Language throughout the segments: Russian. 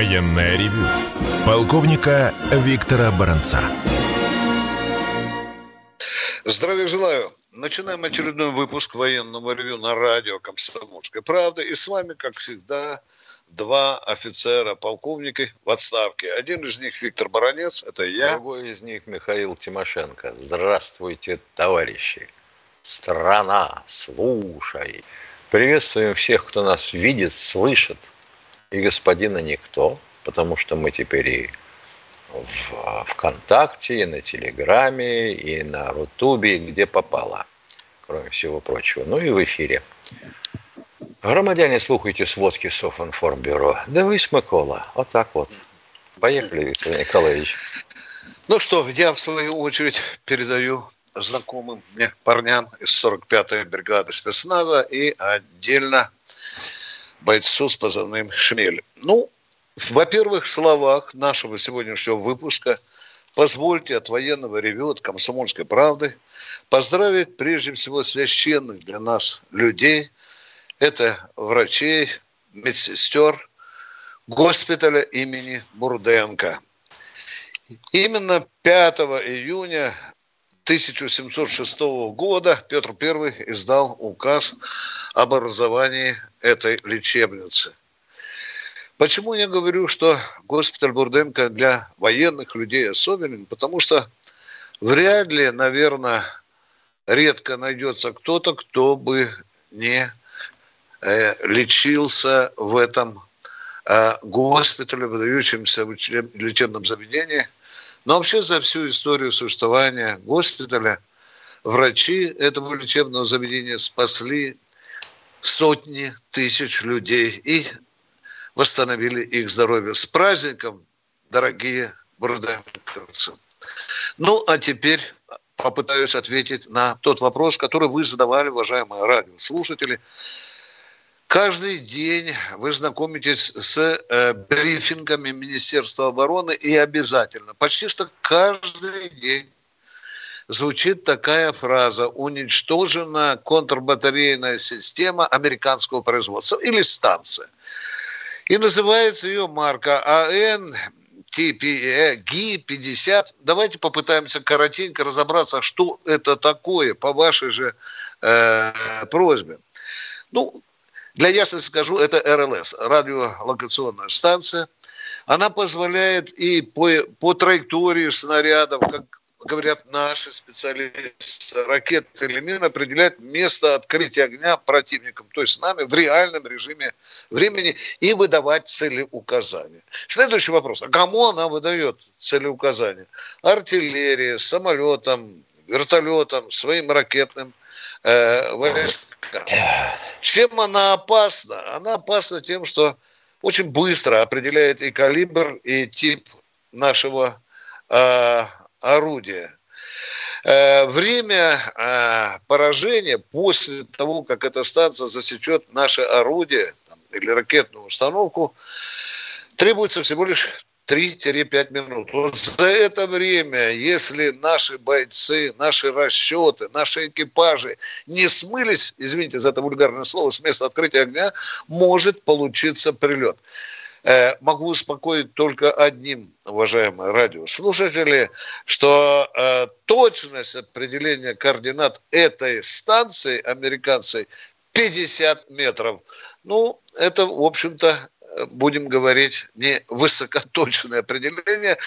Военное ревю полковника Виктора Баранца. Здравия желаю. Начинаем очередной выпуск военного ревю на радио «Комсомольская правда». И с вами, как всегда, два офицера, полковники в отставке. Один из них Виктор Баранец, это я. Другой из них Михаил Тимошенко. Здравствуйте, товарищи. Страна, слушай. Приветствуем всех, кто нас видит, слышит – и господина никто, потому что мы теперь и в ВКонтакте, и на Телеграме, и на Рутубе, где попало, кроме всего прочего. Ну и в эфире. Громадяне, слухайте сводки Софинформбюро. Дивись, Микола. Вот так вот. Поехали, Виктор Николаевич. Ну что, я в свою очередь передаю знакомым мне парням из 45-й бригады спецназа и отдельно бойцу с позывным «Шмель». Ну, во-первых, в словах нашего сегодняшнего выпуска позвольте от военного ревю, от комсомольской правды поздравить прежде всего священных для нас людей. Это врачей, медсестер госпиталя имени Бурденко. Именно 5 июня 1706 года Петр I издал указ об образовании этой лечебницы. Почему я говорю, что госпиталь Бурденко для военных людей особенен? Потому что вряд ли, наверное, редко найдется кто-то, кто бы не э, лечился в этом э, госпитале, выдающемся лечебном заведении – но вообще за всю историю существования госпиталя врачи этого лечебного заведения спасли сотни тысяч людей и восстановили их здоровье. С праздником, дорогие бурденковцы. Ну, а теперь попытаюсь ответить на тот вопрос, который вы задавали, уважаемые радиослушатели. Каждый день вы знакомитесь с э, брифингами Министерства обороны и обязательно, почти что каждый день звучит такая фраза «уничтожена контрбатарейная система американского производства» или станция. И называется ее марка АН ГИ-50. Давайте попытаемся коротенько разобраться, что это такое по вашей же э, просьбе. Ну, для ясности скажу, это РЛС, радиолокационная станция. Она позволяет и по, по траектории снарядов, как говорят наши специалисты, ракеты или мин определять место открытия огня противникам, то есть с нами в реальном режиме времени и выдавать целеуказания. Следующий вопрос. А кому она выдает целеуказания? Артиллерии, самолетам, вертолетам, своим ракетным э, войскам. Чем она опасна? Она опасна тем, что очень быстро определяет и калибр, и тип нашего э, орудия. Э, время э, поражения после того, как эта станция засечет наше орудие там, или ракетную установку, требуется всего лишь 3-5 минут. Вот за это время, если наши бойцы, наши расчеты, наши экипажи не смылись, извините за это вульгарное слово, с места открытия огня, может получиться прилет. Э, могу успокоить только одним, уважаемые радиослушатели, что э, точность определения координат этой станции американцей 50 метров. Ну, это, в общем-то, будем говорить, не высокоточное определение,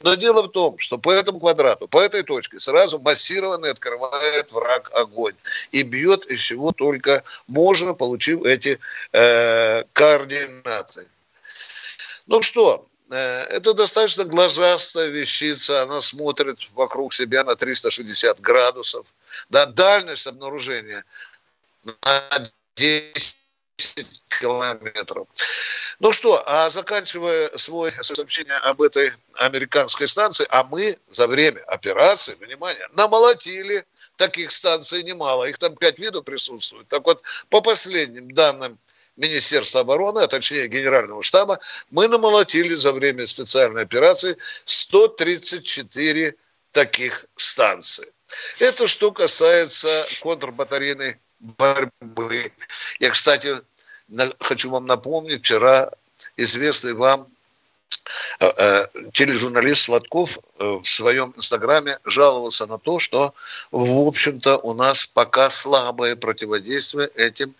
но дело в том, что по этому квадрату, по этой точке сразу массированно открывает враг огонь и бьет из чего только можно, получив эти э, координаты. Ну что, э, это достаточно глазастая вещица, она смотрит вокруг себя на 360 градусов. Да, дальность обнаружения на 10 километров. Ну что, а заканчивая свое сообщение об этой американской станции, а мы за время операции, внимание, намолотили таких станций немало. Их там пять видов присутствует. Так вот, по последним данным Министерства обороны, а точнее Генерального штаба, мы намолотили за время специальной операции 134 таких станций. Это что касается контрбатарейной борьбы. Я, кстати, хочу вам напомнить, вчера известный вам э, э, тележурналист Сладков э, в своем инстаграме жаловался на то, что, в общем-то, у нас пока слабое противодействие этим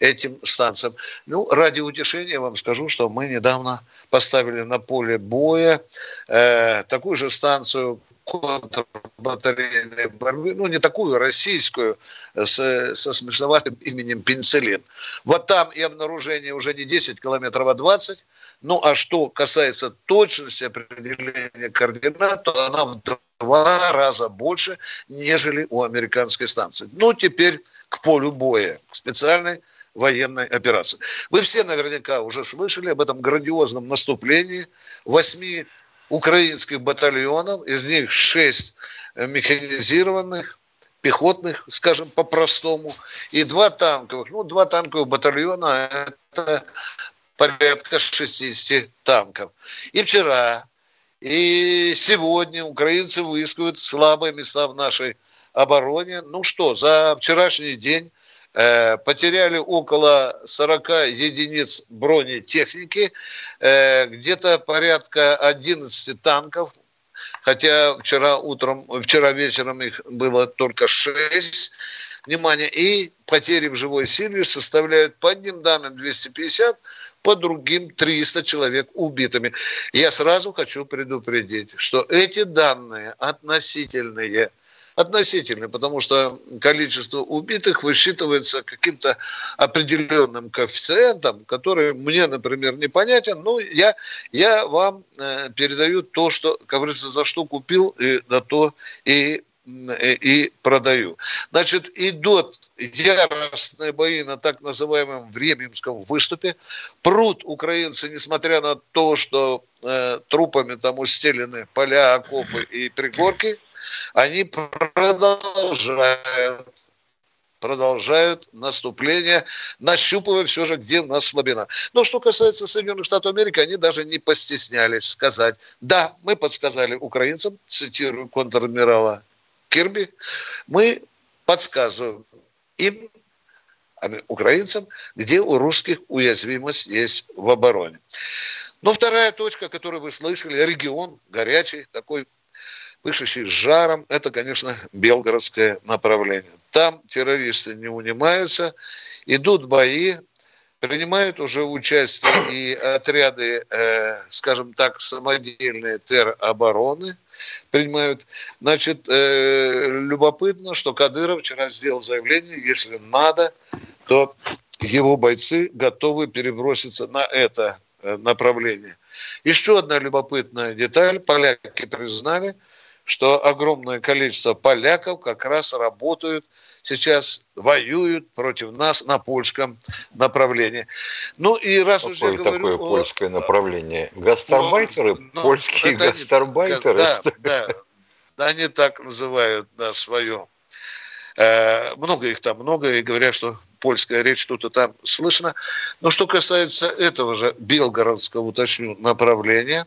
этим станциям. Ну, ради утешения вам скажу, что мы недавно поставили на поле боя э, такую же станцию, контрбатарейной борьбы, ну, не такую, российскую, с, со смешноватым именем пенициллин. Вот там и обнаружение уже не 10 километров, а 20. Ну, а что касается точности определения координат, то она в два раза больше, нежели у американской станции. Ну, теперь к полю боя, к специальной военной операции. Вы все наверняка уже слышали об этом грандиозном наступлении восьми украинских батальонов, из них шесть механизированных, пехотных, скажем по-простому, и два танковых. Ну, два танковых батальона – это порядка 60 танков. И вчера, и сегодня украинцы выискивают слабые места в нашей обороне. Ну что, за вчерашний день потеряли около 40 единиц бронетехники, э, где-то порядка 11 танков, хотя вчера утром, вчера вечером их было только 6. Внимание, и потери в живой силе составляют по одним данным 250, по другим 300 человек убитыми. Я сразу хочу предупредить, что эти данные относительные – относительный, потому что количество убитых высчитывается каким-то определенным коэффициентом, который мне, например, непонятен. Ну, я, я вам э, передаю то, что, как говорится, за что купил, и на то и и продаю. Значит, идут яростные бои на так называемом Временском выступе. Прут украинцы, несмотря на то, что э, трупами там устелены поля, окопы и пригорки – они продолжают продолжают наступление, нащупывая все же, где у нас слабина. Но что касается Соединенных Штатов Америки, они даже не постеснялись сказать, да, мы подсказали украинцам, цитирую контр-адмирала Кирби, мы подсказываем им, украинцам, где у русских уязвимость есть в обороне. Но вторая точка, которую вы слышали, регион горячий, такой пышущий жаром, это, конечно, белгородское направление. Там террористы не унимаются, идут бои, принимают уже участие и отряды, э, скажем так, самодельные теробороны, принимают. Значит, э, любопытно, что Кадыров вчера сделал заявление, если надо, то его бойцы готовы переброситься на это э, направление. Еще одна любопытная деталь. Поляки признали, что огромное количество поляков как раз работают сейчас, воюют против нас на польском направлении. Ну и раз Какое уже такое говорю... польское о... направление? Гастарбайтеры? Ну, Польские гастарбайтеры? Да, да, да, они так называют да, свое. Э, много их там, много, и говорят, что польская речь что-то там слышно. Но что касается этого же белгородского, уточню, направления,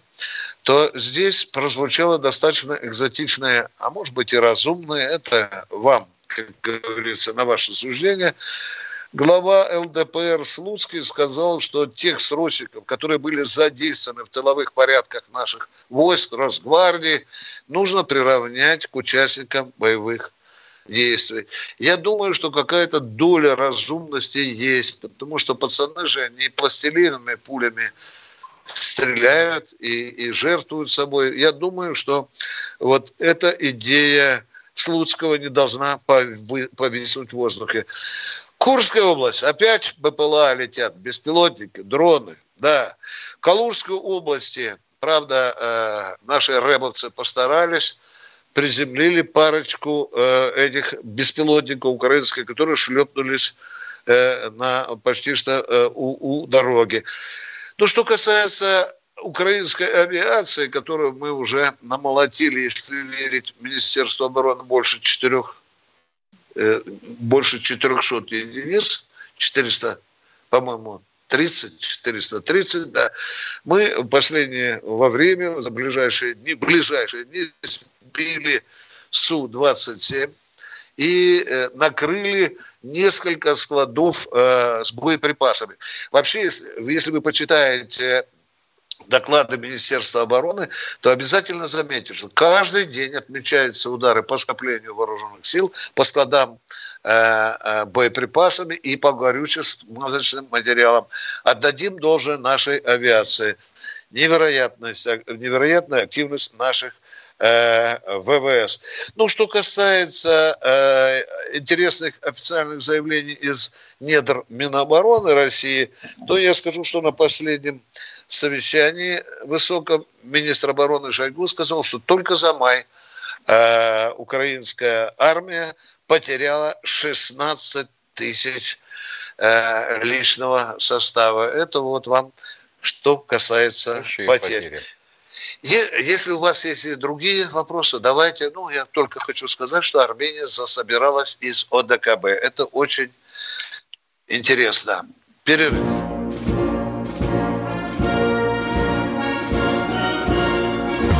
то здесь прозвучало достаточно экзотичное, а может быть и разумное, это вам, как говорится, на ваше суждение, глава ЛДПР Слуцкий сказал, что тех срочников, которые были задействованы в тыловых порядках наших войск, Росгвардии, нужно приравнять к участникам боевых действий. Я думаю, что какая-то доля разумности есть, потому что пацаны же не пластилиновыми пулями стреляют и, и жертвуют собой. Я думаю, что вот эта идея Слуцкого не должна повиснуть в воздухе. Курская область, опять БПЛА летят, беспилотники, дроны, да. Калужской области, правда, э, наши рэбовцы постарались, приземлили парочку э, этих беспилотников украинских, которые шлепнулись э, на почти что у, у дороги. Ну, что касается украинской авиации, которую мы уже намолотили, если верить Министерству обороны, больше четырех, э, больше 400 единиц, 400, по-моему, 30, 430, да. Мы последние во время, за ближайшие дни, ближайшие дни сбили Су-27 и э, накрыли несколько складов э, с боеприпасами. Вообще, если, если вы почитаете доклады Министерства обороны, то обязательно заметите, что каждый день отмечаются удары по скоплению вооруженных сил, по складам э, э, боеприпасами и по горюче-смазочным материалам. Отдадим должное нашей авиации. Невероятность, невероятная активность наших Э, ВВС. Ну, что касается э, интересных официальных заявлений из недр Минобороны России, то я скажу, что на последнем совещании высоком министр обороны Шойгу сказал, что только за май э, украинская армия потеряла 16 тысяч э, личного состава. Это вот вам что касается Большие потерь. Потери. Если у вас есть другие вопросы, давайте. Ну, я только хочу сказать, что Армения засобиралась из ОДКБ. Это очень интересно. Перерыв.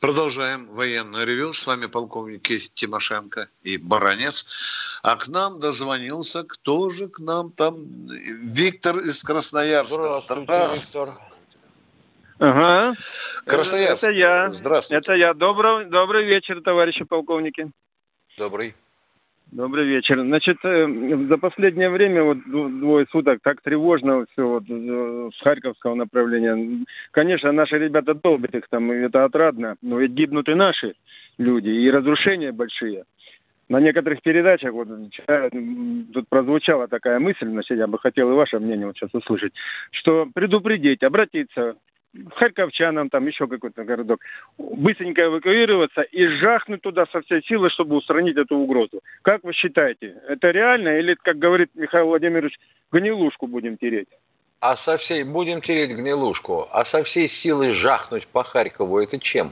Продолжаем военное ревю. С вами полковники Тимошенко и Баранец. А к нам дозвонился, кто же к нам там? Виктор из Красноярска. Здравствуйте, Здравствуйте. Виктор. Ага. Красноярск. Это я. Здравствуйте. Это я. Добрый, добрый вечер, товарищи полковники. Добрый. Добрый вечер. Значит, э, за последнее время, вот двое суток, так тревожно все вот э, с Харьковского направления. Конечно, наши ребята долбят их там, и это отрадно, но ведь гибнут и наши люди, и разрушения большие. На некоторых передачах, вот тут прозвучала такая мысль, значит, я бы хотел и ваше мнение вот сейчас услышать, что предупредить, обратиться харьковчанам, там еще какой-то городок, быстренько эвакуироваться и жахнуть туда со всей силы, чтобы устранить эту угрозу. Как вы считаете, это реально или, как говорит Михаил Владимирович, гнилушку будем тереть? А со всей, будем тереть гнилушку, а со всей силы жахнуть по Харькову, это чем?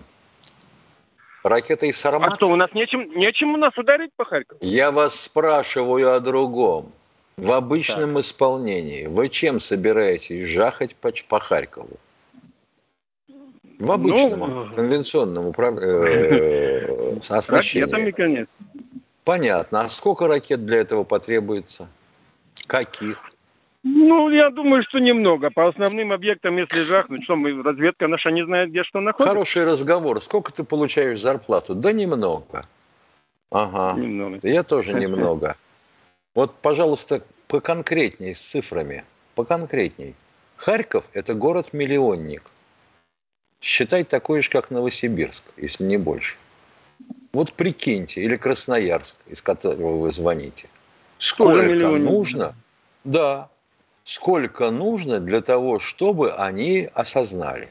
Ракетой Сармат? А что, у нас нечем, нечем у нас ударить по Харькову? Я вас спрашиваю о другом. В обычном так. исполнении вы чем собираетесь жахать по, по Харькову? В обычном, ну, конвенционном управ... э, оснащении. Ракетами, конечно. Понятно. А сколько ракет для этого потребуется? Каких? Ну, я думаю, что немного. По основным объектам, если жахнуть, что мы, разведка наша не знает, где что находится. Хороший разговор. Сколько ты получаешь зарплату? Да немного. Ага. Немного. Я тоже немного. Вот, пожалуйста, поконкретней с цифрами. Поконкретней. Харьков – это город-миллионник считать такой же, как Новосибирск, если не больше. Вот прикиньте, или Красноярск, из которого вы звоните. Сколько нужно, да, сколько нужно для того, чтобы они осознали.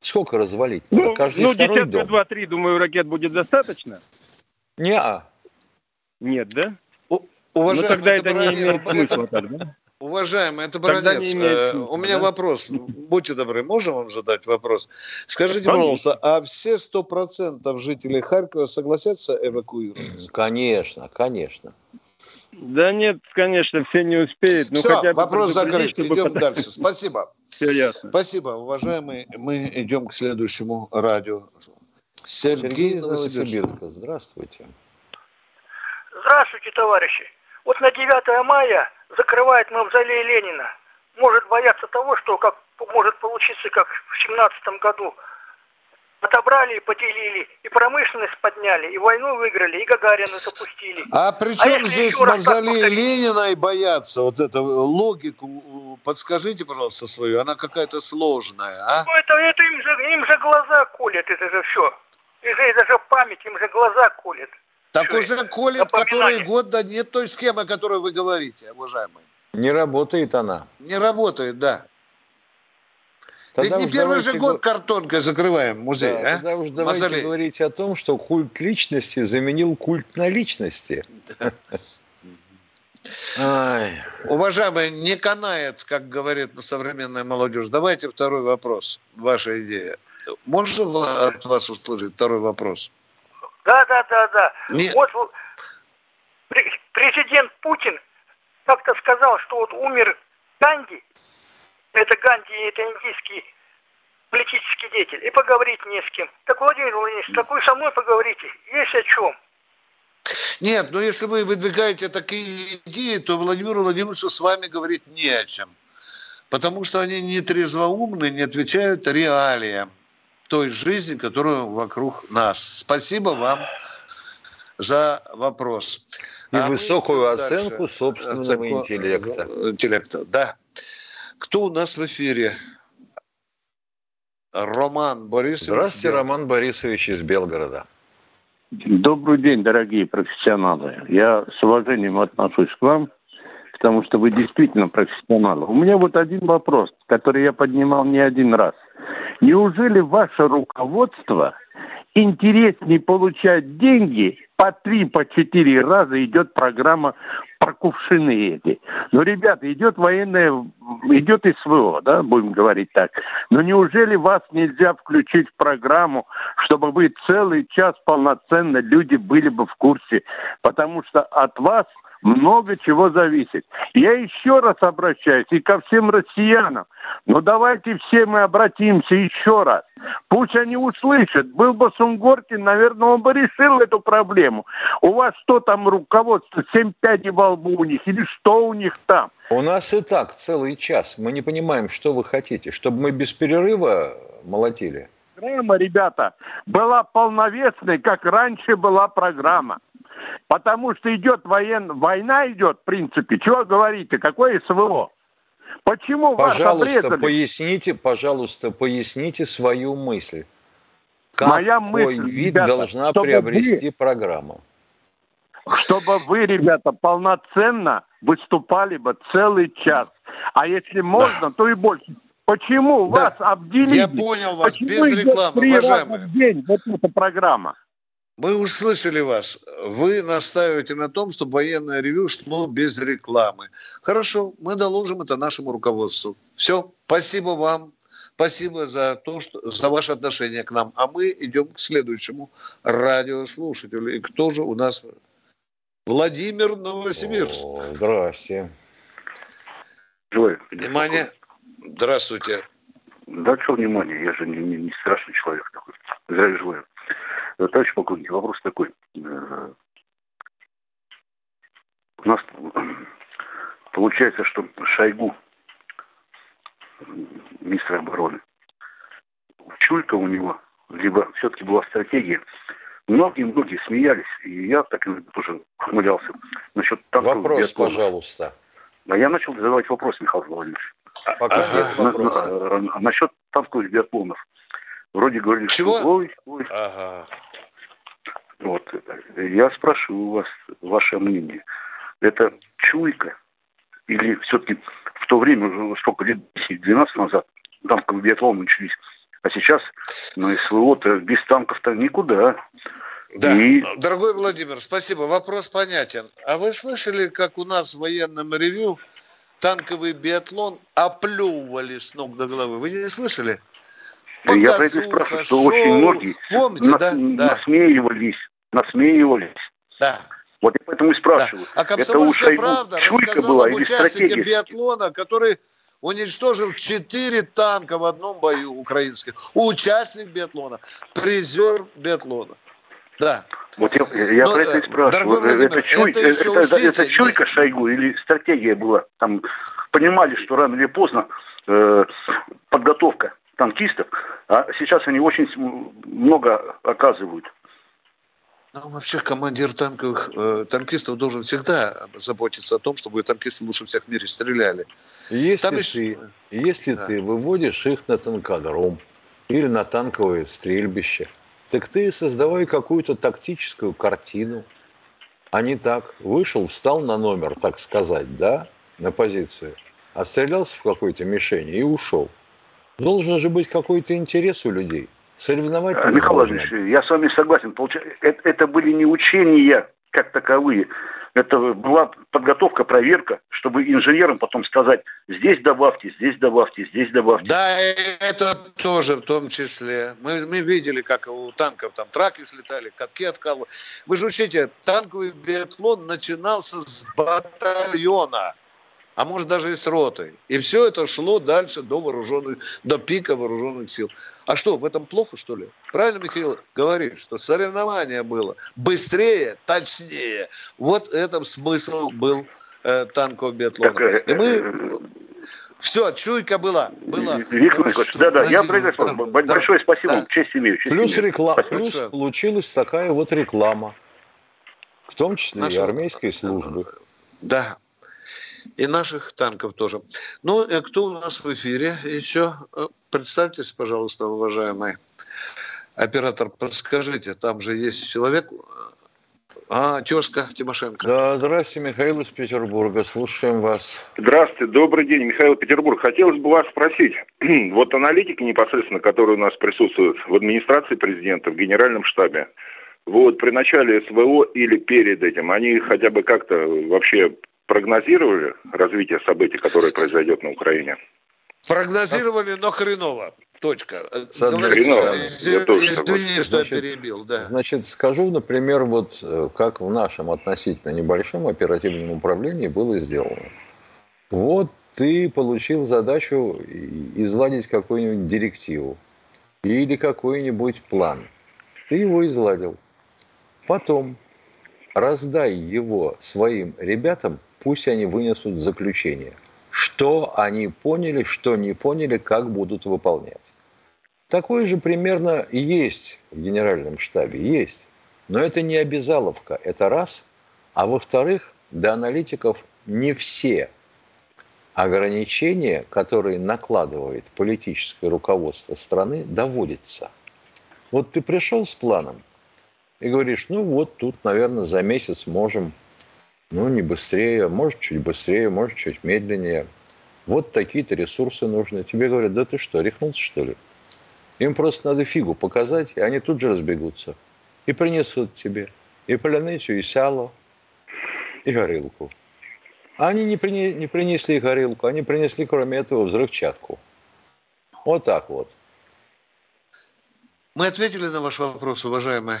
Сколько развалить? Ну, Каждый ну десятка два-три, думаю, ракет будет достаточно. Не -а. Нет, да? У, уважаемый, ну, тогда это, не имеет смысла. Да? Уважаемый, это Баранец, э, у меня да? вопрос. Будьте добры, можем вам задать вопрос? Скажите, пожалуйста, а все сто процентов жителей Харькова согласятся эвакуироваться? Конечно, конечно. Да нет, конечно, все не успеют. Ну, все, хотя бы вопрос закрыт. Чтобы... Идем дальше. Спасибо. Все ясно. Спасибо, уважаемые. Мы идем к следующему радио. Сергей, Сергей Новосибирска. Здравствуйте. Здравствуйте, товарищи. Вот на 9 мая закрывает мавзолей Ленина. Может бояться того, что как может получиться, как в 17 году. Отобрали и поделили, и промышленность подняли, и войну выиграли, и Гагарина запустили. А при чем а здесь мавзолей Ленина и бояться? Вот эту логику подскажите, пожалуйста, свою. Она какая-то сложная, а? Ну, это, это им, же, им же глаза колят, это же все. Их же даже память, им же глаза колет. Так Все уже колет, который год, да нет той схемы, о которой вы говорите, уважаемые. Не работает она. Не работает, да. Тогда Ведь не первый же год картонкой закрываем музей, да, а? Тогда уж давайте Мазолей. говорить о том, что культ личности заменил культ на личности. Уважаемый, не канает, как говорит современная молодежь. Давайте второй вопрос. Ваша идея. Можно от вас услышать второй вопрос? Да, да, да, да. Не... Вот президент Путин как-то сказал, что вот умер Ганди, это Ганди, это индийский политический деятель, и поговорить не с кем. Так, Владимир Владимирович, так вы со мной поговорите, есть о чем. Нет, но если вы выдвигаете такие идеи, то Владимиру Владимировичу с вами говорить не о чем. Потому что они не трезвоумны, не отвечают реалиям той жизни, которая вокруг нас. Спасибо вам за вопрос. И а высокую оценку дальше. собственного оценку интеллекта. Интеллекта, да. Кто у нас в эфире? Роман Борисович. Здравствуйте, Роман Борисович из Белгорода. Добрый день, дорогие профессионалы. Я с уважением отношусь к вам, потому что вы действительно профессионалы. У меня вот один вопрос, который я поднимал не один раз. Неужели ваше руководство интереснее получать деньги? По три, по четыре раза идет программа про кувшины эти. Но, ребята, идет военная, идет СВО, да, будем говорить так. Но неужели вас нельзя включить в программу, чтобы вы целый час полноценно люди были бы в курсе? Потому что от вас много чего зависит. Я еще раз обращаюсь и ко всем россиянам. Но давайте все мы обратимся еще раз. Пусть они услышат. Был бы Сунгоркин, наверное, он бы решил эту проблему. У вас что там руководство? Семь пядей во лбу у них? Или что у них там? У нас и так целый час. Мы не понимаем, что вы хотите. Чтобы мы без перерыва молотили? Программа, ребята, была полновесной, как раньше была программа. Потому что идет воен... война идет, в принципе. Чего говорите? Какое СВО? Почему пожалуйста, вас поясните, пожалуйста, поясните свою мысль. Какой Моя мысль, вид ребята, должна приобрести вы, программа? Чтобы вы, ребята, полноценно выступали бы целый час. А если можно, то и больше. Почему да. вас обделили? Я понял вас, Почему без рекламы, уважаемые. В день вот эта программа. Мы услышали вас. Вы настаиваете на том, чтобы военное ревю шло без рекламы. Хорошо, мы доложим это нашему руководству. Все, спасибо вам. Спасибо за то, что за ваше отношение к нам. А мы идем к следующему радиослушателю. И кто же у нас? Владимир Новосибирск. О, здрасте. Джой, внимание. Здравствуйте. Да что внимание, я же не, не, не страшный человек такой. Зря желаю. Э, товарищ полковник, вопрос такой. Э, у нас получается, что Шойгу, министр обороны, чулька у него, либо все-таки была стратегия. Многие-многие смеялись, и я так тоже ухмылялся насчет танковых Вопрос, биатлона. пожалуйста. А я начал задавать вопрос, Михаил Владимирович. Пока ага. нет вопроса. На, на, насчет танковых биатлонов. Вроде говорили, Чего? что ой, ой. Ага. Вот. Я спрашиваю у вас ваше мнение. Это чуйка или все-таки в то время, сколько лет, 10-12 назад, танковый биатлон начались, а сейчас на СВО-то без танков-то никуда. Да, и... дорогой Владимир, спасибо. Вопрос понятен. А вы слышали, как у нас в военном ревю танковый биатлон оплевывали с ног до головы? Вы не слышали? Показуха, я про это спрашиваю, что шоу. очень многие Помните, нас, да? насмеивались, насмеивались. Да. Вот я поэтому и спрашиваю. Да. А «Комсомольская это правда» рассказала была, об участнике биатлона, который уничтожил четыре танка в одном бою украинских. Участник биатлона, призер биатлона. Да. Вот я, я Но, про это и спрашиваю. Владимир, это, чуй, это, это, это, это чуйка Шойгу или стратегия была? Там понимали, что рано или поздно э, подготовка танкистов, а сейчас они очень много оказывают. Ну, вообще командир танковых э, танкистов должен всегда заботиться о том, чтобы танкисты лучше всех в мире стреляли. Если, Там ты, если да. ты выводишь их на танкодром или на танковое стрельбище, Так ты создавай какую-то тактическую картину, а не так. Вышел, встал на номер, так сказать, да, на позицию, отстрелялся в какой-то мишени и ушел. Должен же быть какой-то интерес у людей. Соревновательность Михаил Владимирович, я с вами согласен. Получается, это, это были не учения как таковые. Это была подготовка, проверка, чтобы инженерам потом сказать, здесь добавьте, здесь добавьте, здесь добавьте. Да, это тоже в том числе. Мы, мы видели, как у танков там траки слетали, катки откалывали. Вы же учите, танковый биатлон начинался с батальона а может даже и с ротой. И все это шло дальше до вооруженных, до пика вооруженных сил. А что, в этом плохо, что ли? Правильно Михаил говорит, что соревнование было быстрее, точнее. Вот этом смысл был э, танкового биатлона. Так, И мы... Все, чуйка была. была. Виктор Николаевич, да, да, я произнесу. Да, Большое да, спасибо, да. честь имею. Честь Плюс, имею. рекла... Спасибо. Плюс получилась такая вот реклама. В том числе и Наша- армейской службы. Да. И наших танков тоже. Ну, э, кто у нас в эфире еще? Э, Представьтесь, пожалуйста, уважаемый оператор, подскажите, там же есть человек. А, тезка Тимошенко. Да, здрасте, Михаил из Петербурга. Слушаем вас. Здравствуйте, добрый день, Михаил Петербург. Хотелось бы вас спросить, вот аналитики непосредственно, которые у нас присутствуют в администрации президента, в генеральном штабе, вот при начале СВО или перед этим, они хотя бы как-то вообще прогнозировали развитие событий, которое произойдет на Украине? Прогнозировали, но хреново. Точка. Тоже Извини, что я Значит, перебил. Да. Значит, скажу, например, вот э, как в нашем относительно небольшом оперативном управлении было сделано. Вот ты получил задачу изладить какую-нибудь директиву или какой-нибудь план. Ты его изладил. Потом раздай его своим ребятам, пусть они вынесут заключение. Что они поняли, что не поняли, как будут выполнять. Такое же примерно есть в генеральном штабе, есть. Но это не обязаловка, это раз. А во-вторых, до аналитиков не все ограничения, которые накладывает политическое руководство страны, доводятся. Вот ты пришел с планом и говоришь, ну вот тут, наверное, за месяц можем, ну не быстрее, может чуть быстрее, может чуть медленнее. Вот такие-то ресурсы нужны. Тебе говорят, да ты что, рехнулся что ли? Им просто надо фигу показать, и они тут же разбегутся. И принесут тебе и паляницу, и сало, и горилку. А они не, прине- не принесли горилку, они принесли, кроме этого, взрывчатку. Вот так вот. Мы ответили на ваш вопрос, уважаемые.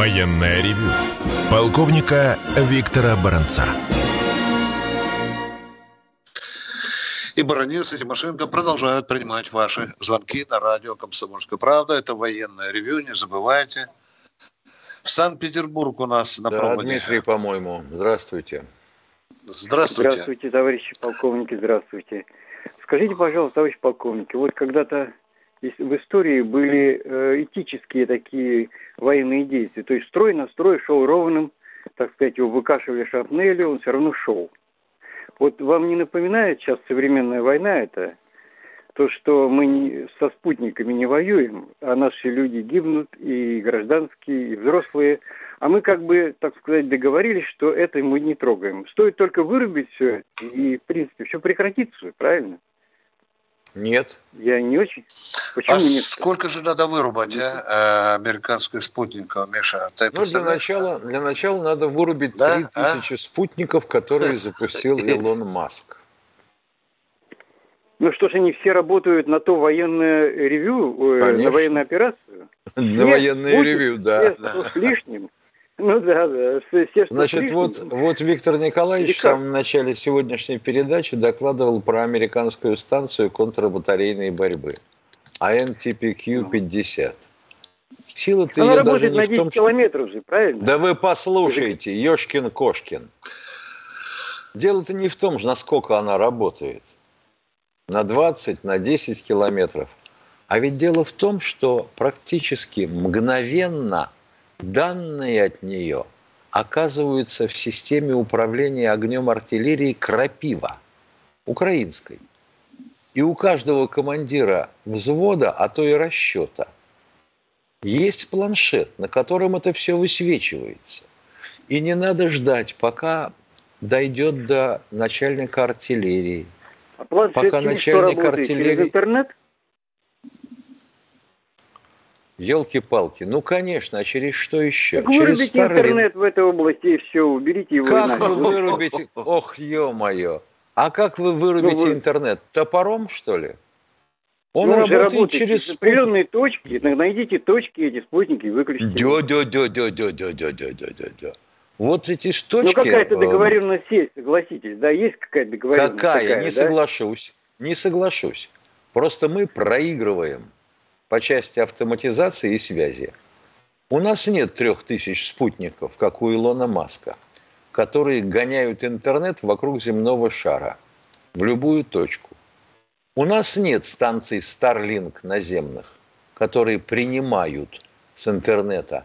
Военное ревю полковника Виктора Баранца. И Баранец, и Тимошенко продолжают принимать ваши звонки на радио «Комсомольская правда». Это военное ревю, не забывайте. Санкт-Петербург у нас на Да, проводе. Дмитрий, по-моему. Здравствуйте. Здравствуйте. Здравствуйте, товарищи полковники, здравствуйте. Скажите, пожалуйста, товарищ полковники, вот когда-то в истории были э, этические такие военные действия. То есть строй на строй шел ровным, так сказать, его выкашивали шрапнелью, он все равно шел. Вот вам не напоминает сейчас современная война это? То, что мы со спутниками не воюем, а наши люди гибнут, и гражданские, и взрослые. А мы как бы, так сказать, договорились, что это мы не трогаем. Стоит только вырубить все и, в принципе, все прекратится, правильно? Нет. Я не очень... Почему А нет? сколько же надо вырубать, а, э, американских спутников, Миша? Ты Ну, для начала, для начала надо вырубить Да, 3000 спутников, которые запустил Илон Маск. Ну что ж, они все работают на то военное ревю, э, на Конечно. военную операцию? На военное ревью, да. с лишним. Ну да, да. Все, Значит, вот, вот Виктор Николаевич в самом начале сегодняшней передачи докладывал про американскую станцию контрбатарейной борьбы. АНТПК-50. Сила-то Она ее даже не на в 10 том, километров же, правильно? Да вы послушайте, Ёшкин-Кошкин. Дело-то не в том, насколько она работает. На 20, на 10 километров. А ведь дело в том, что практически мгновенно данные от нее оказываются в системе управления огнем артиллерии «Крапива» украинской. И у каждого командира взвода, а то и расчета, есть планшет, на котором это все высвечивается. И не надо ждать, пока дойдет до начальника артиллерии. А планшет Пока что начальник работает? артиллерии- Через интернет? Елки-палки. Ну, конечно, а через что еще? Так через вырубите Starlink. интернет в этой области и все, уберите его. Как вы вырубите? Ох, ё-моё. А как вы вырубите Ну, вы- интернет? Топором, что ли? Он Ну, же работает работает через через определенные точки. Найдите точки, эти спутники и выключите. дё дё дё дё дё дё дё дё дё дё дё Вот эти точки... Ну какая-то э, договоренность есть, согласитесь. Да, есть какая-то договоренность Какая? такая, не да? соглашусь. Не соглашусь. Просто мы проигрываем по части автоматизации и связи. У нас нет трех тысяч спутников, как у Илона Маска, которые гоняют интернет вокруг земного шара в любую точку. У нас нет станций Starlink наземных, которые принимают с интернета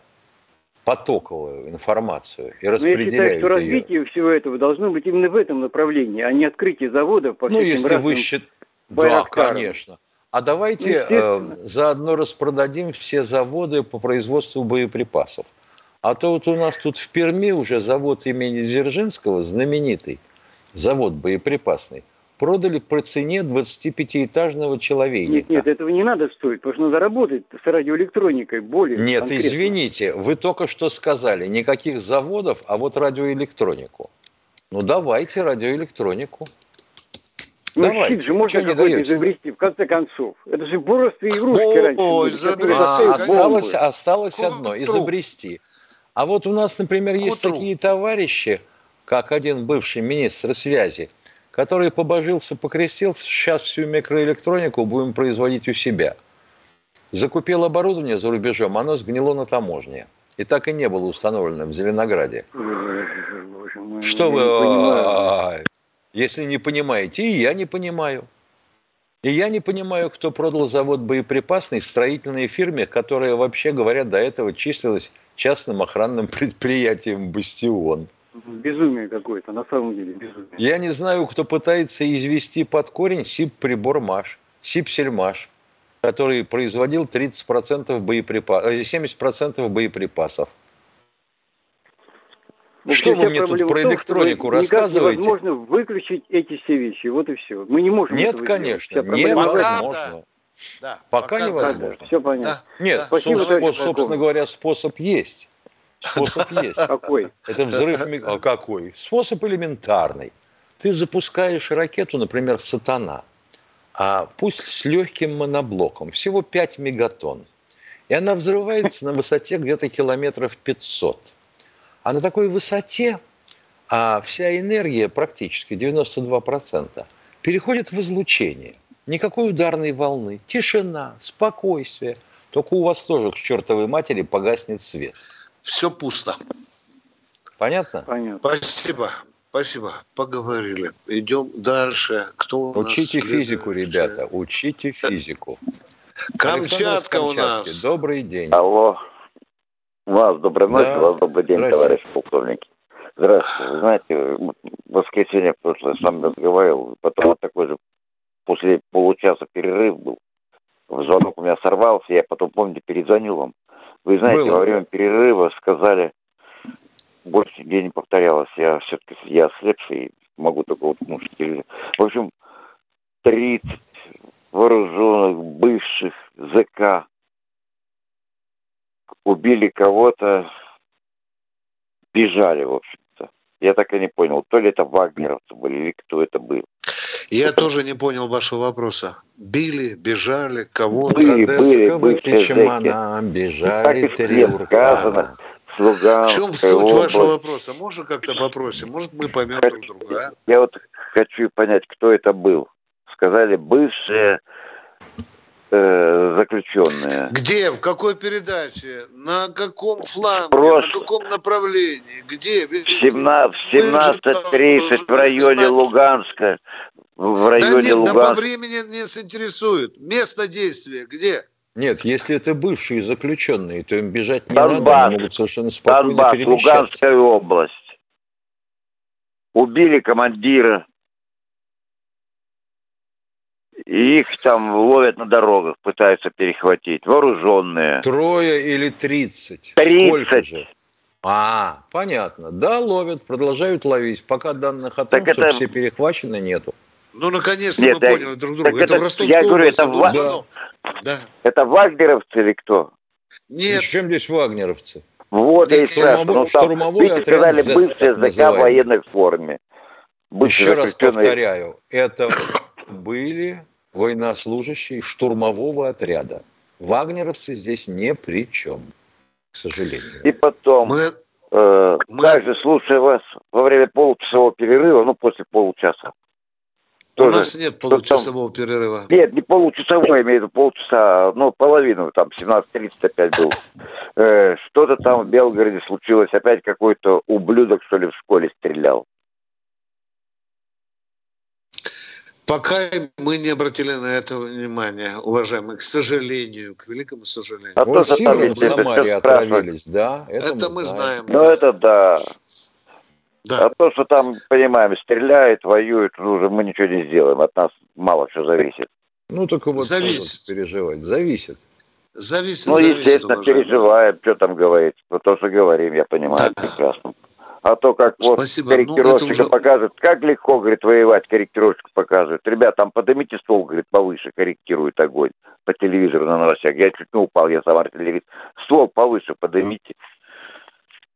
потоковую информацию и Но я считаю, распределяют что ее. развитие всего этого должно быть именно в этом направлении, а не открытие заводов по Ну, если вы считаете... Да, конечно. А давайте э, заодно распродадим все заводы по производству боеприпасов. А то вот у нас тут в Перми уже завод имени Дзержинского, знаменитый завод боеприпасный, продали по цене 25-этажного человейника. Нет, нет, этого не надо стоить, потому что надо работать с радиоэлектроникой более Нет, конкретно. извините, вы только что сказали, никаких заводов, а вот радиоэлектронику. Ну давайте радиоэлектронику. Ну, Давайте. же можно какой-то изобрести, в конце концов. Это же просто игрушки Ой, раньше бомбы. осталось, осталось одно изобрести. А вот у нас, например, есть утру. такие товарищи, как один бывший министр связи, который побожился, покрестился, сейчас всю микроэлектронику будем производить у себя. Закупил оборудование за рубежом, оно сгнило на таможне. И так и не было установлено в Зеленограде. Ой, боже мой, Что вы, если не понимаете, и я не понимаю. И я не понимаю, кто продал завод боеприпасный строительной фирме, которая, вообще говоря, до этого числилась частным охранным предприятием «Бастион». Безумие какое-то, на самом деле безумие. Я не знаю, кто пытается извести под корень СИП-прибор-МАШ, СИП-сельмаш, который производил 30% боеприпасов, 70% боеприпасов. Общем, Что вы мне тут про том, электронику никак рассказываете? невозможно выключить эти все вещи, вот и все. Мы не можем Нет, конечно. Пока невозможно. Да, Пока да. невозможно. Все понятно. Да. Нет, Да. Спасибо, собственно полковник. говоря, способ есть. Способ есть. Какой? Это взрыв... А какой? Способ элементарный. Ты запускаешь ракету, например, «Сатана», а пусть с легким моноблоком, всего 5 мегатонн. И она взрывается на высоте где-то километров 500. А на такой высоте а вся энергия, практически 92%, переходит в излучение. Никакой ударной волны, тишина, спокойствие. Только у вас тоже к чертовой матери погаснет свет. Все пусто. Понятно? Понятно. Спасибо. Спасибо. Поговорили. Идем дальше. Кто у нас Учите следующий? физику, ребята, учите физику. Камчатка у нас. Добрый день. Алло. Вас доброй ночи, Да. вас добрый день, товарищ полковник. Здравствуйте. Вы знаете, в воскресенье прошлое с вами разговаривал, потом вот такой же после получаса перерыв был. Звонок у меня сорвался, я потом, помните, перезвонил вам. Вы знаете, Было. во время перерыва сказали, больше нигде не повторялось, я все-таки я ослепший, могу только вот что- В общем, 30 вооруженных бывших ЗК убили кого-то, бежали, в общем-то. Я так и не понял, то ли это вагнеровцы были, или кто это был. Я тоже не понял вашего вопроса. Били, бежали, кого-то. Были, были, Одесска, бывшие зэки. чемодан, Так бежали и всем сказано. Луганская В чем суть область. вашего вопроса? Можно как-то попросим? Может, мы поймем друг друга, а? Я вот хочу понять, кто это был. Сказали бывшие э, заключенные. Где, в какой передаче, на каком фланге, Прошлое. на каком направлении, где? Ведь- 17, в 17.30 в районе Луганска. В Да районе нет, да по Луганска. времени не интересует. Место действия где? Нет, если это бывшие заключенные, то им бежать не Донбасс. надо, они могут совершенно спокойно Донбасс. Луганская область. Убили командира. И их там ловят на дорогах, пытаются перехватить. Вооруженные. Трое или тридцать? Тридцать. Же? А, понятно. Да, ловят, продолжают ловить. Пока данных о том, Так что это- все перехвачены, нету. Ну, наконец-то Нет, мы я- поняли друг так друга. Это, это- в Ростовской я говорю, области это ва- звонок. Да. Это вагнеровцы или кто? Нет, Причем здесь вагнеровцы? Вот я и штурмовой- Ну, там, штурмовой отряд сказали Z, бывшие ЗК в военной форме. Бывшие Еще раз повторяю, это были военнослужащие штурмового отряда. Вагнеровцы здесь ни при чем, к сожалению. И потом, мы... э, мы- также слушая вас во время получасового перерыва, ну, после получаса. У Тоже. нас нет получасового перерыва. Нет, не получасовой, я имею в виду полчаса, ну, половину, там, 17.30 опять был. Э, что-то там в Белгороде случилось, опять какой-то ублюдок, что ли, в школе стрелял. Пока мы не обратили на это внимания, уважаемые, к сожалению, к великому сожалению. А Вот сидором в это Самаре отравились, да? Это, мы знаем. Ну, да. это да. Да. А то, что там, понимаем, стреляют, воюют, ну, уже мы ничего не сделаем. От нас мало что зависит. Ну, только вот Зависит. переживать. Зависит. Зависит, Ну, зависит, естественно, уважаемые. переживаем, что там говорить. Про то, что говорим, я понимаю Да. прекрасно. А то, как вот Спасибо. Ну, корректировщика это уже- показывают, как легко, говорит, воевать, корректировщик показывает. Ребят, там поднимите стол, говорит, повыше, корректирует огонь по телевизору на новостях. Я чуть не упал, я сам артиллерист. Стол повыше поднимите.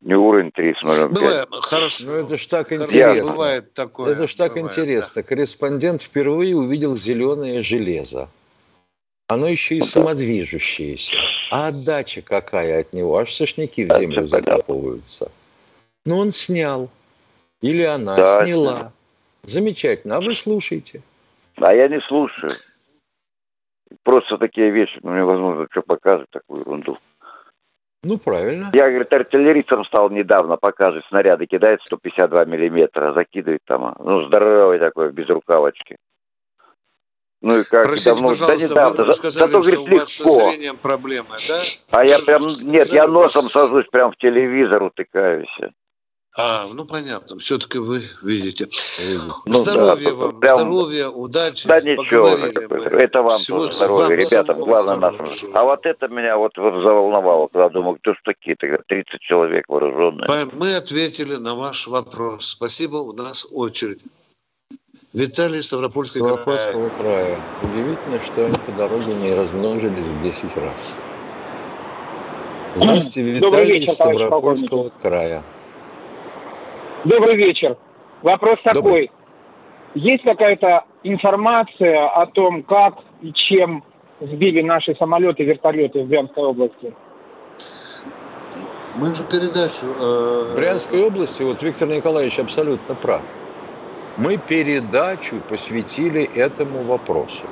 Не уровень 3 смотрим. Бывает, хорошо. Ну, это ж так Хорошо, интересно. Бывает такое. Это ж так бывает, интересно. Корреспондент впервые увидел зеленое железо. Оно еще и самодвижущееся. А отдача какая от него? Аж сошники в Да, землю закапываются. Но он снял. Или она Да, сняла. Замечательно. А вы слушайте. А я не слушаю. Просто такие вещи, ну, невозможно что показывать, такую ерунду. Ну, правильно. Я, говорит, артиллеристом стал недавно, показывать снаряды, кидает 152 миллиметра, закидывает там, ну, здоровый такой, без рукавочки. Ну и как, Простите, давно, да недавно, вы за- сказали, зато, что говорит, у вас со легко. зрением проблемы, да? А я прям, нет, я носом сажусь прям в телевизор, утыкаюсь. А, ну понятно, все-таки вы видите. Ну здоровья да, вам, прям- здоровья, удачи. Да ничего, это вам Всего тоже здоровья, вам ребята, самому главное нашим. А вот это меня вот, заволновало, когда думаю, кто ж такие, тогда 30 человек вооруженные. Мы ответили на ваш вопрос. Спасибо, у нас очередь. Виталий Ставропольский. Ставропольского края. Удивительно, что они по дороге не размножились в 10 раз. Здравствуйте, Добрый Виталий вечер, из товарищ Ставропольского края. Добрый вечер. Вопрос Добрый. такой. Есть какая-то информация о том, как и чем сбили наши самолеты и вертолеты в Брянской области? Мы же передачу... э, В Брянской области, вот Виктор Николаевич абсолютно прав. Мы передачу посвятили этому вопросу.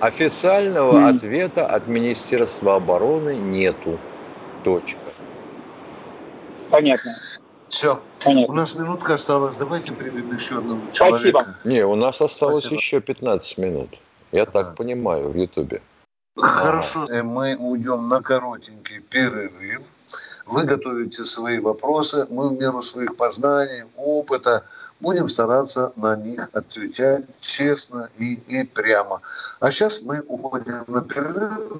Официального Мгм. ответа от Министерства обороны нету. Точка. Понятно. Все. У Понятно. нас минутка осталась. Давайте примем еще одного Спасибо. человека. Не, у нас осталось Спасибо. еще 15 минут. Я так понимаю в Ютубе. Хорошо. Э, Мы уйдем на коротенький перерыв. Вы готовите свои вопросы. Мы в меру своих познаний, опыта будем стараться на них отвечать честно и, и прямо. А сейчас мы уходим на перерыв.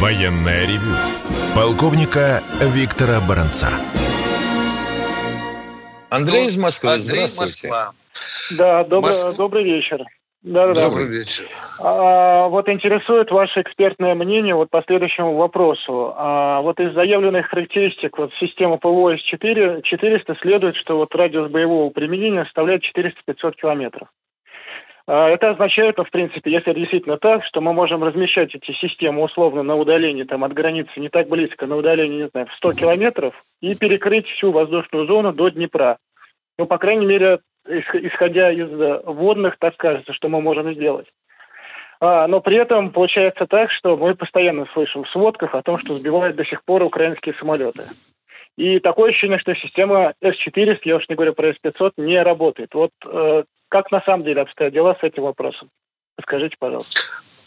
Военное ревю Полковника Виктора Баранца. Андрей из Москвы, Андрей здравствуйте. Москва. Да, добрый, Москва. добрый вечер. Да, да, да. Добрый вечер. А, вот интересует ваше экспертное мнение вот по следующему вопросу. А, вот из заявленных характеристик вот системы ПВО С-4 400 следует, что вот радиус боевого применения составляет 400-500 километров. А, Это означает, в принципе, если действительно так, что мы можем размещать эти системы условно на удалении там, от границы не так близко, на удалении, не знаю, в 100 километров и перекрыть всю воздушную зону до Днепра. Ну, по крайней мере, исх- исходя из э, водных, так кажется, что мы можем сделать. А, но при этом получается так, что мы постоянно слышим в сводках о том, что сбивают до сих пор украинские самолеты. И такое ощущение, что система С-400, я уж не говорю про С-500, не работает. Вот э, как на самом деле обстоят дела с этим вопросом? Скажите, пожалуйста.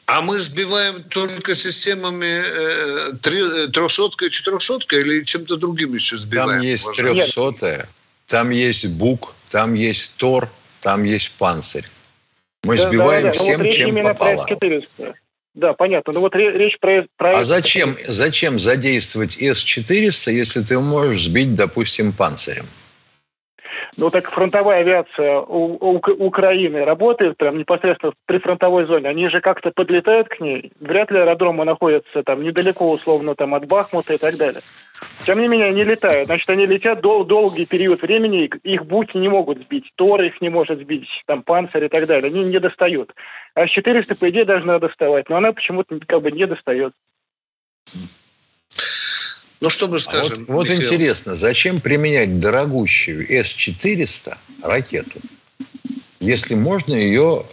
А мы сбиваем только системами э, э, трехсоткой, четырехсоткой или чем-то другим еще сбиваем? Там есть трехсотая, там есть бук, там есть тор, там есть панцирь. Мы Да, сбиваем да, да. Ну, всем, вот чем именно попало. про С-400. Да, понятно. Ну вот ре- речь про... про А зачем, зачем задействовать С-400, если ты можешь сбить, допустим, панцирем? Ну так фронтовая авиация у, у Ук- Украины работает прям непосредственно при фронтовой зоне. Они же как-то подлетают к ней. Вряд ли аэродромы находятся там недалеко, условно, там от Бахмута и так далее. Тем не менее, они летают. Значит, они летят дол- долгий период времени, их буки не могут сбить. Тор их не может сбить, там панцирь и так далее. Они не достают. А С-400, по идее, должна доставать, но она почему-то как бы не достает. Ну, что мы А скажем? вот вот Михаил? интересно, зачем применять дорогущую С-400 ракету, если можно ее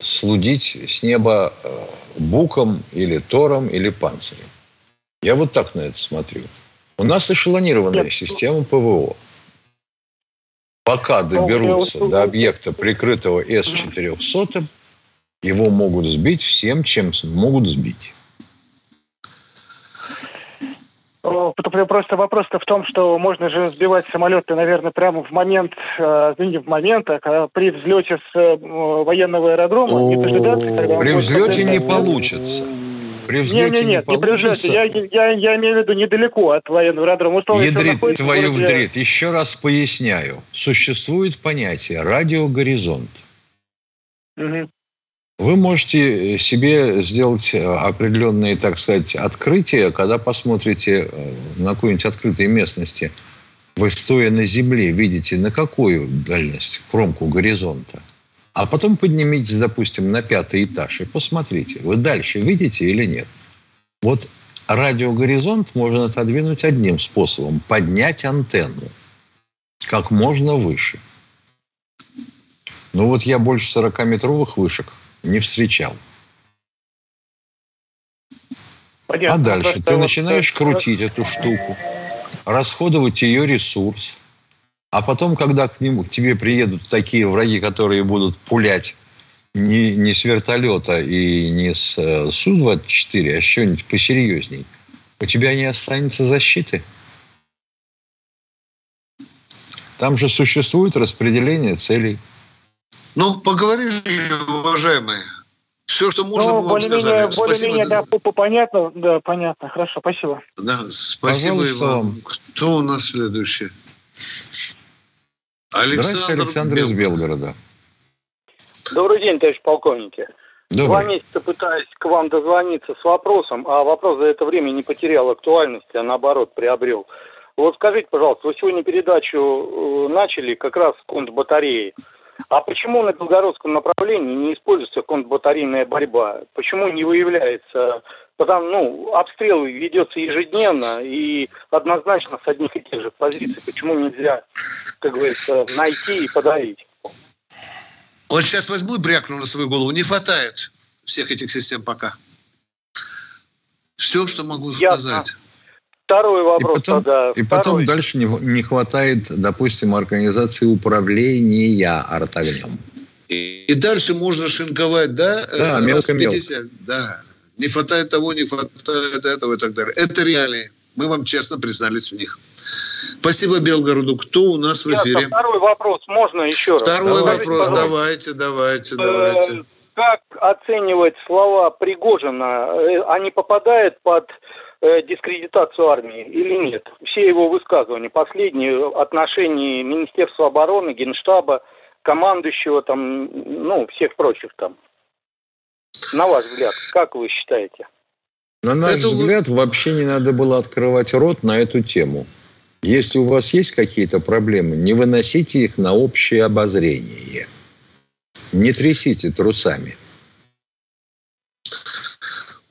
слудить с неба э, буком или тором или панцирем? Я вот так на это смотрю. У нас эшелонированная Нет. система ПВО. Пока доберутся я вот- до объекта, прикрытого С-400, его могут сбить всем, чем могут сбить. Просто вопрос-то в том, что можно же сбивать самолеты, наверное, прямо в момент, э, ну, не в момент, а при взлете с э, военного аэродрома, не дожидаться, когда При взлете не получится. При Не, взлете не, не нет, не при взлете. Я, я, я имею в виду недалеко от военного аэродрома. Условно, Ядрит твою городе- вдрит. Еще раз поясняю. Существует понятие радиогоризонт. Мгм. Вы можете себе сделать э, определенные, так сказать, открытия, когда посмотрите э, на какой-нибудь открытой местности, вы стоя на земле видите на какую дальность кромку горизонта, а потом поднимитесь, допустим, на пятый этаж и посмотрите, вы дальше видите или нет. Вот радиогоризонт можно отодвинуть одним способом – поднять антенну как можно выше. Ну вот я больше 40-метровых вышек не встречал. Понятно. А дальше ты вот, начинаешь э, крутить эту штуку, расходовать ее ресурс, а потом, когда к, нему, к тебе приедут такие враги, которые будут пулять не, не с вертолета и не с э, Су-24, а с чего-нибудь посерьезней, у тебя не останется защиты. Там же существует распределение целей. Ну, поговорили, уважаемые. Все, что можно Ну, было более-менее, сказали. Спасибо. более-менее, да, по- по- понятно, да, понятно, хорошо, спасибо. Да, спасибо Пожалуйста, вам. Кто у нас следующий? Здравствуйте, Александр из Белгорода. Добрый день, товарищ полковники. Добрый. Два месяца пытаюсь к вам дозвониться с вопросом, а вопрос за это время не потерял актуальности, а наоборот приобрел. Вот скажите, пожалуйста, вы сегодня передачу э, начали как раз с контрбатареи. А почему на белгородском направлении не используется контрбатарейная борьба? Почему не выявляется? Потому, ну, обстрел ведется ежедневно и однозначно с одних и тех же позиций. Почему нельзя, как говорится, найти и подавить? Вот сейчас возьму и брякну на свою голову. Не хватает всех этих систем пока. Все, что могу Ясно. сказать. Второй И вопрос потом, тогда. и потом Второй. дальше не, не хватает, допустим, организации управления артогнем. И, и дальше можно шинковать, да? Да, э, мелко-мелко. 50. Да. Не хватает того, не хватает этого и так далее. Это реалии. Мы вам честно признались в них. Спасибо Белгороду. Кто у нас в эфире? Второй вопрос можно еще раз? Второй вопрос. пожалуйста, Давайте, давайте, э, давайте. Как оценивать слова Пригожина? Э, Они попадают под дискредитацию армии или нет? Все его высказывания, последние отношения Министерства обороны, Генштаба, командующего там, ну, всех прочих там. На ваш взгляд, как вы считаете? На наш Это... взгляд, вообще не надо было открывать рот на эту тему. Если у вас есть какие-то проблемы, не выносите их на общее обозрение. Не трясите трусами.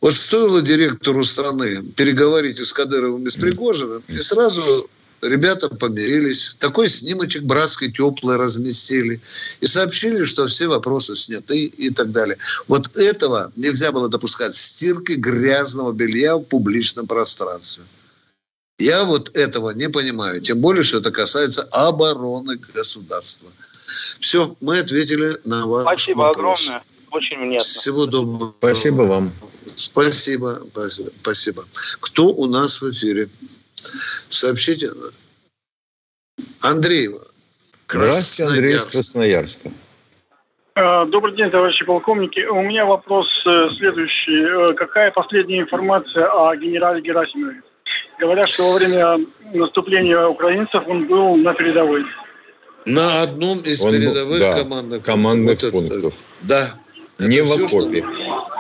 Вот стоило директору страны переговорить с Кадыровым и с Пригожиным, и сразу ребята помирились. Такой снимочек братской теплый разместили. И сообщили, что все вопросы сняты и так далее. Вот этого нельзя было допускать. Стирки грязного белья в публичном пространстве. Я вот этого не понимаю. Тем более, что это касается обороны государства. Все, мы ответили на ваш Спасибо вопрос. огромное. Очень внятно. Всего доброго. Спасибо вам. Спасибо, спасибо. Кто у нас в эфире? Сообщите. Андрей. Здравствуйте, Андрей из Красноярска. А, добрый день, товарищи полковники. У меня вопрос э, следующий. Э, какая последняя информация о генерале Герасимове? Говорят, что во время наступления украинцев он был на передовой. На одном из он передовых да, командных, командных вот пунктов. Это, да. Не в окопе. Что...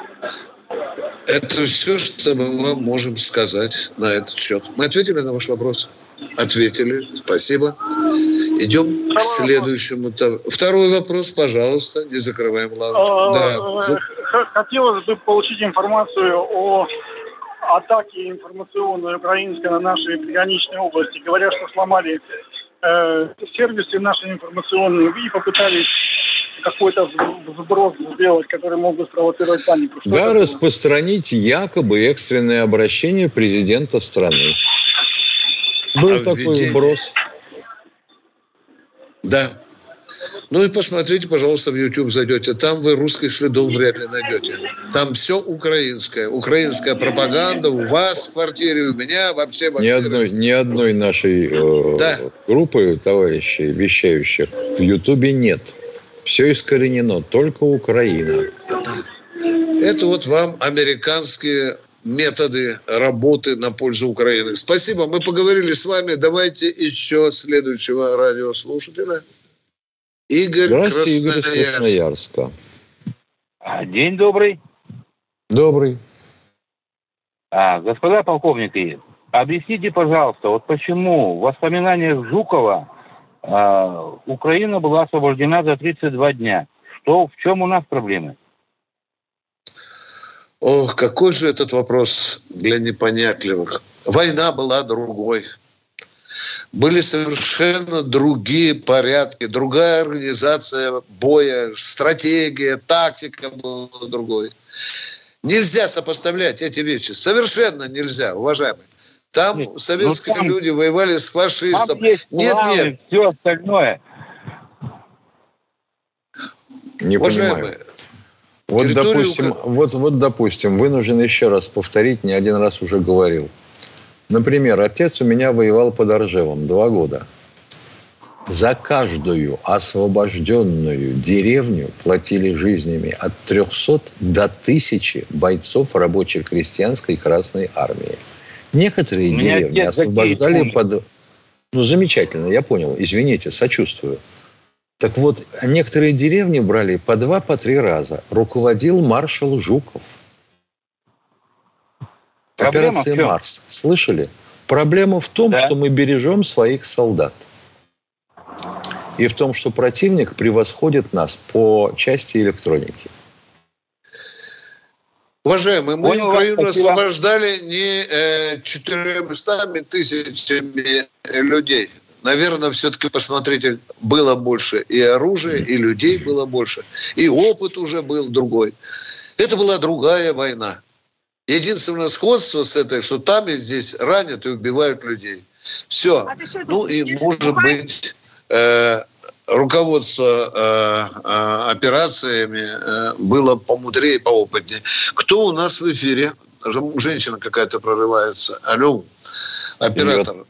Это все, что мы вам можем сказать на этот счет. Мы ответили на ваш вопрос? Ответили. Спасибо. Идем Второй к следующему. Вопрос. Второй вопрос, пожалуйста. Не закрываем лавочку. А, да. Э, хотелось бы получить информацию о атаке информационной украинской на нашей приграничной области. Говорят, что сломали э, сервисы наши информационные и попытались какой-то сброс сделать, который мог бы спровоцировать панику. Что да, распространить якобы экстренное обращение президента страны. Был а такой введение... сброс. Да. Ну и посмотрите, пожалуйста, в YouTube зайдете. Там вы русских следов вряд ли найдете. Там все украинское. Украинская пропаганда у вас в квартире, у меня, вообще во ни одной, ни одной нашей э, да. группы товарищей, вещающих в Ютубе нет. Все искоренено, только Украина. Это вот вам американские методы работы на пользу Украины. Спасибо, мы поговорили с вами. Давайте еще следующего радиослушателя. Игорь Здравствуйте, Игорь из Красноярска. День добрый. Добрый. А, господа полковники, объясните, пожалуйста, вот почему в воспоминаниях Жукова а, Украина была освобождена за 32 дня. Что, в чем у нас проблемы? Ох, какой же этот вопрос для непонятливых. Война была другой. Были совершенно другие порядки, другая организация боя, стратегия, тактика была другой. Нельзя сопоставлять эти вещи. Совершенно нельзя, уважаемые. Там нет, советские ну, там, люди воевали с фашистом. Там есть нет, планы, нет. Все остальное. Не Уважаемые, понимаю. Вот допустим, вот, вот, допустим, вынужден еще раз повторить, не один раз уже говорил. Например, отец у меня воевал под Оржевом два года. За каждую освобожденную деревню платили жизнями от 300 до 1000 бойцов рабочей крестьянской Красной Армии. Некоторые деревни освобождали под... Ну, замечательно, я понял. Извините, сочувствую. Так вот, некоторые деревни брали по два, по три раза. Руководил маршал Жуков. Проблема Операция «Марс». Слышали? Проблема в том, да. что мы бережем своих солдат. И в том, что противник превосходит нас по части электроники. Уважаемые, мы Понял, Украину спасибо. освобождали не э, 400 тысячами людей. Наверное, все-таки, посмотрите, было больше и оружия, и людей было больше, и опыт уже был другой. Это была другая война. Единственное сходство с этой, что там и здесь ранят и убивают людей. Все. А ну и, может быть, э, руководство э, э, операциями э, было помудрее, поопытнее. Кто у нас в эфире? Женщина какая-то прорывается. Алло, оператор.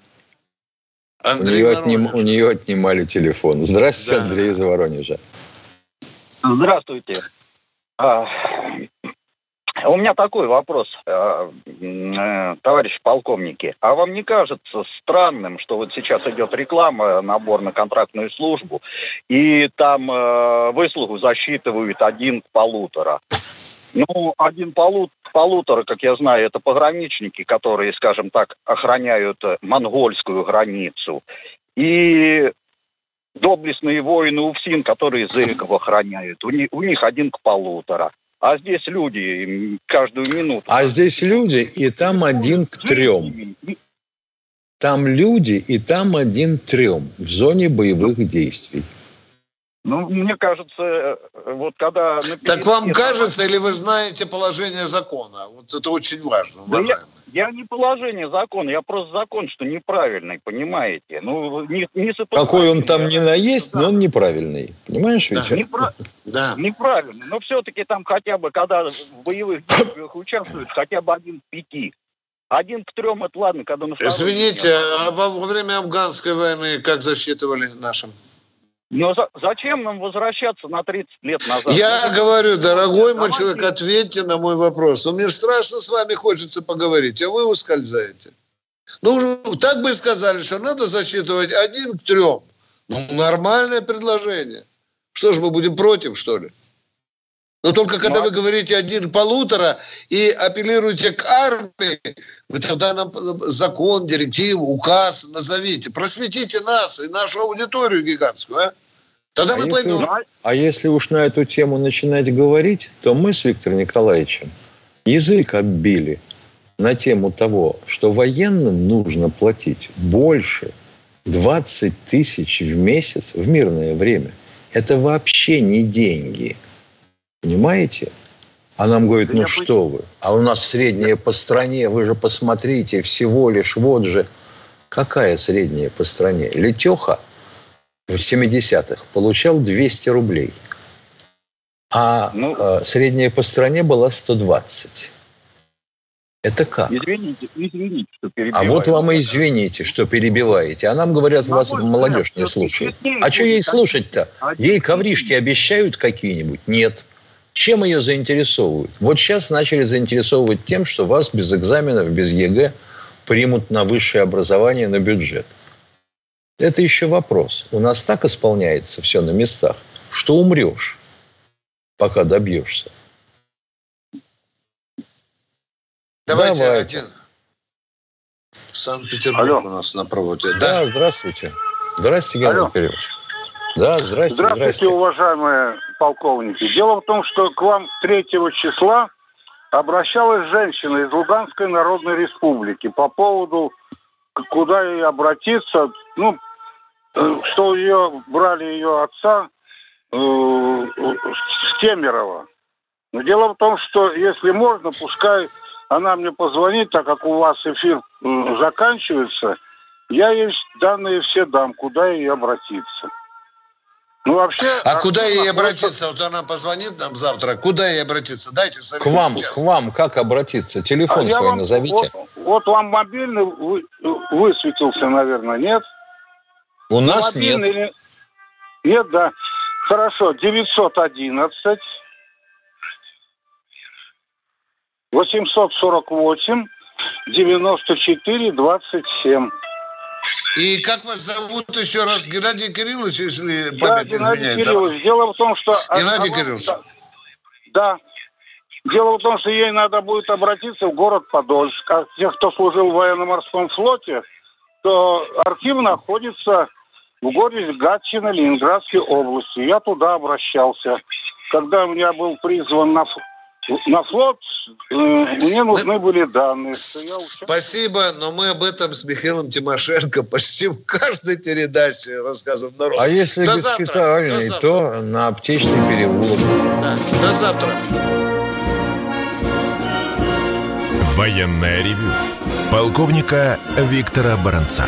Андрей у, нее отним, у нее отнимали телефон. Здравствуйте, да. Андрей из Воронежа. Здравствуйте. А, У меня такой вопрос, э, э, товарищ полковники. А вам не кажется странным, что вот сейчас идет реклама, набор на контрактную службу, и там э, выслугу засчитывают один к полутора? Ну, один полут, полутора, как я знаю, это пограничники, которые, скажем так, охраняют монгольскую границу. И доблестные воины УФСИН, которые Зыриков охраняют. У них, у них один к полутора. А здесь люди каждую минуту. А здесь люди, и там один к трем. Там люди, и там один к трем в зоне боевых действий. Ну, мне кажется, э, вот когда... Так вам кажется, или вы знаете положение закона? Вот это очень важно, уважаемый. Да я, я не положение закона, я просто закон, что неправильный, понимаете? Ну, не, не Какой он там не наесть, да. но он неправильный. Понимаешь, ведь? Да. Непра... да. Неправильно. Но все-таки там хотя бы, когда в боевых действиях участвуют, хотя бы один к пяти. Один к трем, это ладно, когда на Извините, а во, во время афганской войны как засчитывали нашим? Но за, зачем нам возвращаться на 30 лет назад? Я ну, говорю, дорогой мой человек, ответьте на мой вопрос. Ну, мне страшно с вами хочется поговорить, а вы ускользаете. Ну, так бы и сказали, что надо засчитывать один к трем. Ну, нормальное предложение. Что ж, мы будем против, что ли? Но только когда Но... вы говорите один полутора и апеллируете к армии, вы тогда нам закон, директиву, указ назовите. Просветите нас и нашу аудиторию гигантскую, а? Тогда а мы если. А если уж на эту тему начинать говорить, то мы с Виктором Николаевичем язык оббили на тему того, что военным нужно платить больше 20 тысяч в месяц в мирное время. Это вообще не деньги. Понимаете? А нам говорят, ну что вы, а у нас средняя по стране, вы же посмотрите, всего лишь вот же. Какая средняя по стране? Летеха – в 70-х получал 200 рублей, а ну, э, средняя по стране была 120. Это как? Извините, извините, что перебиваю. А вот вам и извините, что перебиваете. А нам говорят, вас молодежь не слушает. А что ей слушать-то? Ей коврижки обещают какие-нибудь? Нет. Чем ее заинтересовывают? Вот сейчас начали заинтересовывать тем, что вас без экзаменов, без ЕГЭ примут на высшее образование, на бюджет. Это еще вопрос. У нас так исполняется все на местах, что умрешь, пока добьешься. Давайте, Давайте. один. Санкт-Петербург у нас на проводе. Да, да здравствуйте. Здравствуйте, Геннадий Кириллович. Да, здрасте, здравствуйте, здрасте. уважаемые полковники. Дело в том, что к вам 3 числа обращалась женщина из Луганской Народной Республики по поводу, куда ей обратиться, ну, э, что ее брали ее отца э, с Кемерово. Но дело в том, что если можно, пускай она мне позвонит, так как у вас эфир э, заканчивается, я ей данные все дам, куда ей обратиться. Ну, вообще... А, а куда ей обратиться? Вот она позвонит нам завтра. Куда ей обратиться? Дайте совет К вам, сейчас. к вам как обратиться? Телефон а свой вам, назовите. Вот, вот вам мобильный вы, высветился, наверное, нет? У ну, нас нет. Или... Нет, да. Хорошо, 911 848 94 27. И как вас зовут еще раз? Геннадий Кириллович, если память да, Геннадий изменяет? Кириллович. Дело в том, что... Геннадий она, Кириллович. Да. Дело в том, что ей надо будет обратиться в город Подольск. А тех, кто служил в военно-морском флоте, то архив находится в городе Гатчина Ленинградской области. Я туда обращался. Когда у меня был призван на на флот э, мне нужны были данные. Спасибо, но мы об этом с Михаилом Тимошенко почти в каждой передаче рассказываем народу. А если до госпитальный, завтра. то на аптечный переулок. Да. До завтра. Военная ревю. Полковника Виктора Баранца.